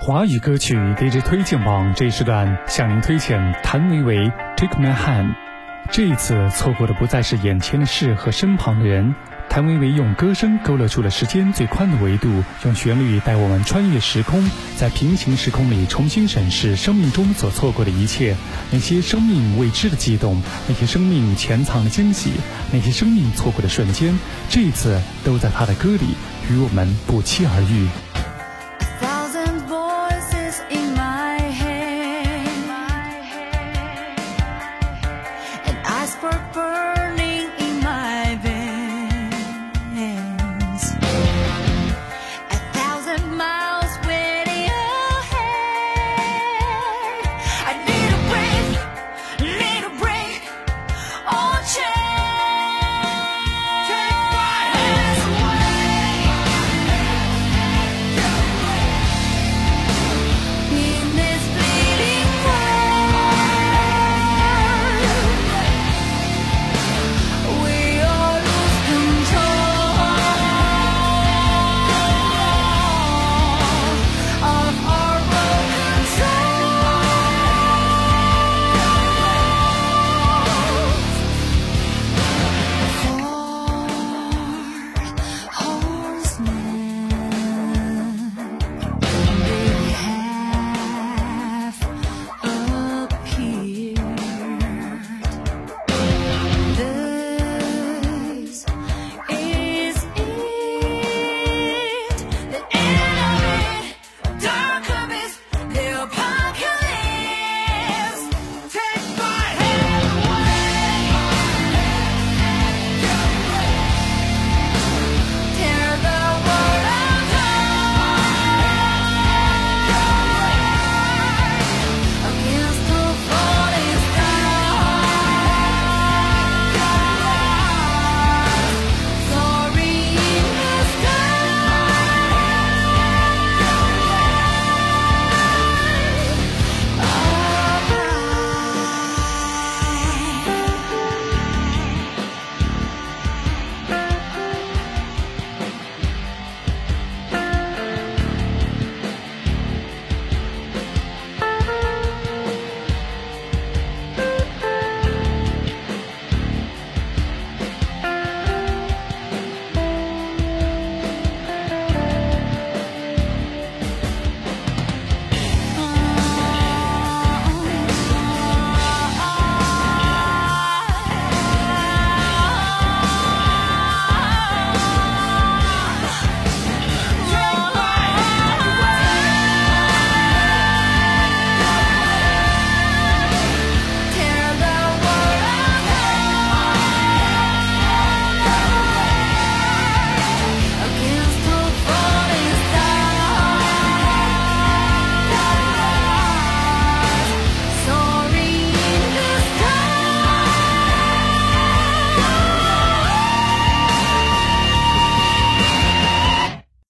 华语歌曲 DJ 推荐榜这一时段向您推荐谭维维 take my hand 这一次错过的不再是眼前的事和身旁的人，谭维维用歌声勾勒出了时间最宽的维度，用旋律带我们穿越时空。在平行时空里重新审视生命中所错过的一切，那些生命未知的激动，那些生命潜藏的惊喜，那些生命错过的瞬间，这一次都在他的歌里，与我们不期而遇。